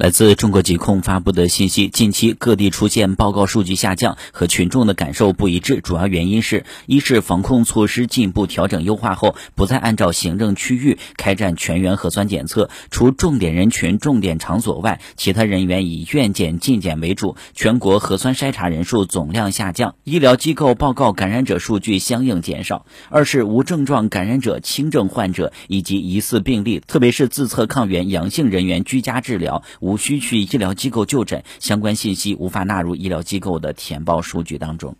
来自中国疾控发布的信息，近期各地出现报告数据下降和群众的感受不一致，主要原因是：一是防控措施进一步调整优化后，不再按照行政区域开展全员核酸检测，除重点人群、重点场所外，其他人员以院检、进检为主，全国核酸筛查人数总量下降，医疗机构报告感染者数据相应减少；二是无症状感染者、轻症患者以及疑似病例，特别是自测抗原阳性人员居家治疗。无需去医疗机构就诊，相关信息无法纳入医疗机构的填报数据当中。